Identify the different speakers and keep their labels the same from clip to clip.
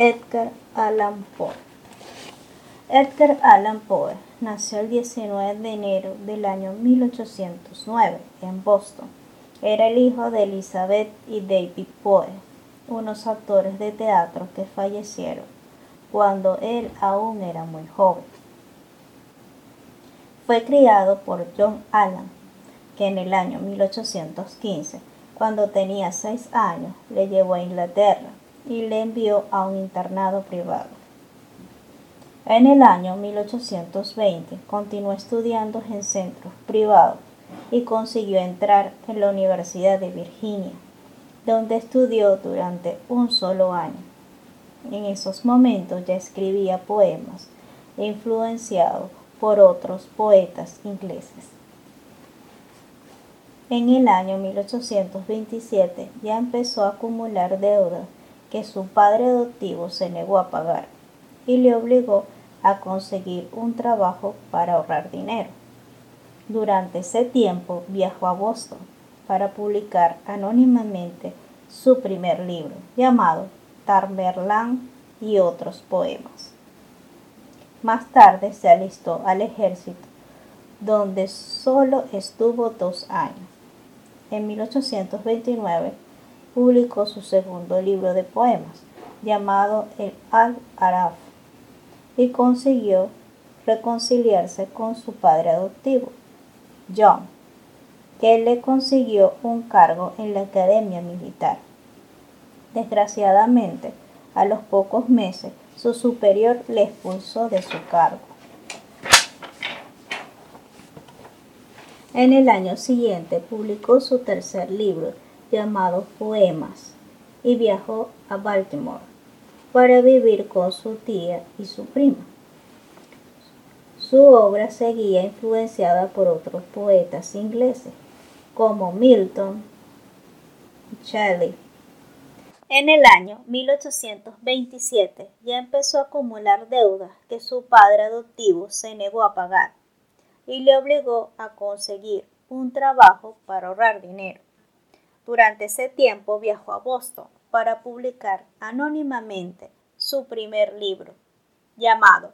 Speaker 1: Edgar Allan Poe. Edgar Allan Poe nació el 19 de enero del año 1809 en Boston. Era el hijo de Elizabeth y David Poe, unos actores de teatro que fallecieron cuando él aún era muy joven. Fue criado por John Allan, que en el año 1815, cuando tenía seis años, le llevó a Inglaterra y le envió a un internado privado. En el año 1820 continuó estudiando en centros privados y consiguió entrar en la Universidad de Virginia, donde estudió durante un solo año. En esos momentos ya escribía poemas, influenciado por otros poetas ingleses. En el año 1827 ya empezó a acumular deudas que su padre adoptivo se negó a pagar y le obligó a conseguir un trabajo para ahorrar dinero. Durante ese tiempo viajó a Boston para publicar anónimamente su primer libro llamado Tamerlán y otros poemas. Más tarde se alistó al ejército, donde solo estuvo dos años. En 1829 publicó su segundo libro de poemas, llamado El Al-Araf, y consiguió reconciliarse con su padre adoptivo, John, que le consiguió un cargo en la Academia Militar. Desgraciadamente, a los pocos meses, su superior le expulsó de su cargo. En el año siguiente publicó su tercer libro, llamado Poemas y viajó a Baltimore para vivir con su tía y su prima. Su obra seguía influenciada por otros poetas ingleses como Milton Shelley. En el año 1827 ya empezó a acumular deudas que su padre adoptivo se negó a pagar y le obligó a conseguir un trabajo para ahorrar dinero. Durante ese tiempo viajó a Boston para publicar anónimamente su primer libro, llamado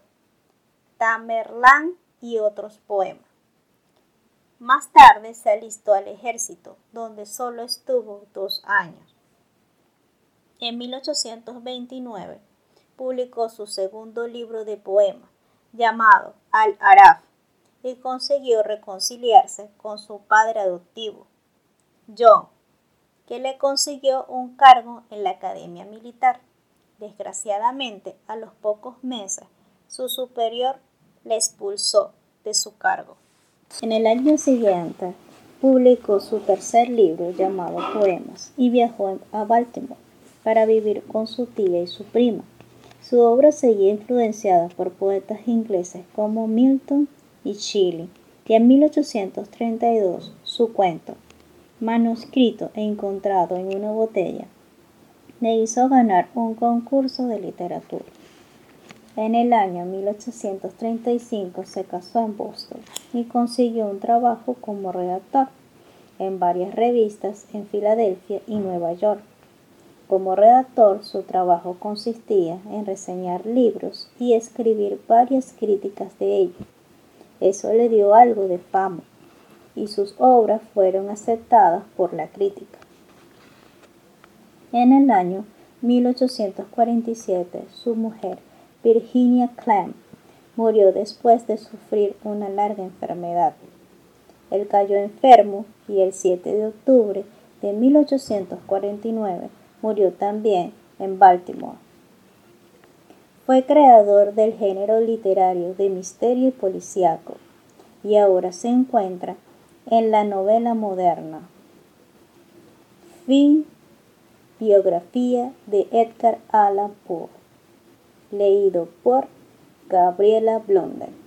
Speaker 1: Tamerlán y otros poemas. Más tarde se alistó al ejército, donde solo estuvo dos años. En 1829 publicó su segundo libro de poemas, llamado Al-Araf, y consiguió reconciliarse con su padre adoptivo, John, que le consiguió un cargo en la Academia Militar. Desgraciadamente, a los pocos meses, su superior le expulsó de su cargo. En el año siguiente, publicó su tercer libro llamado Poemas y viajó a Baltimore para vivir con su tía y su prima. Su obra seguía influenciada por poetas ingleses como Milton y Shelley, y en 1832 su cuento manuscrito e encontrado en una botella, le hizo ganar un concurso de literatura. En el año 1835 se casó en Boston y consiguió un trabajo como redactor en varias revistas en Filadelfia y Nueva York. Como redactor, su trabajo consistía en reseñar libros y escribir varias críticas de ellos. Eso le dio algo de fama y sus obras fueron aceptadas por la crítica. En el año 1847, su mujer, Virginia Clamp, murió después de sufrir una larga enfermedad. Él cayó enfermo y el 7 de octubre de 1849 murió también en Baltimore. Fue creador del género literario de misterio y policíaco y ahora se encuentra en la novela moderna. Fin. Biografía de Edgar Allan Poe. Leído por Gabriela Blondel.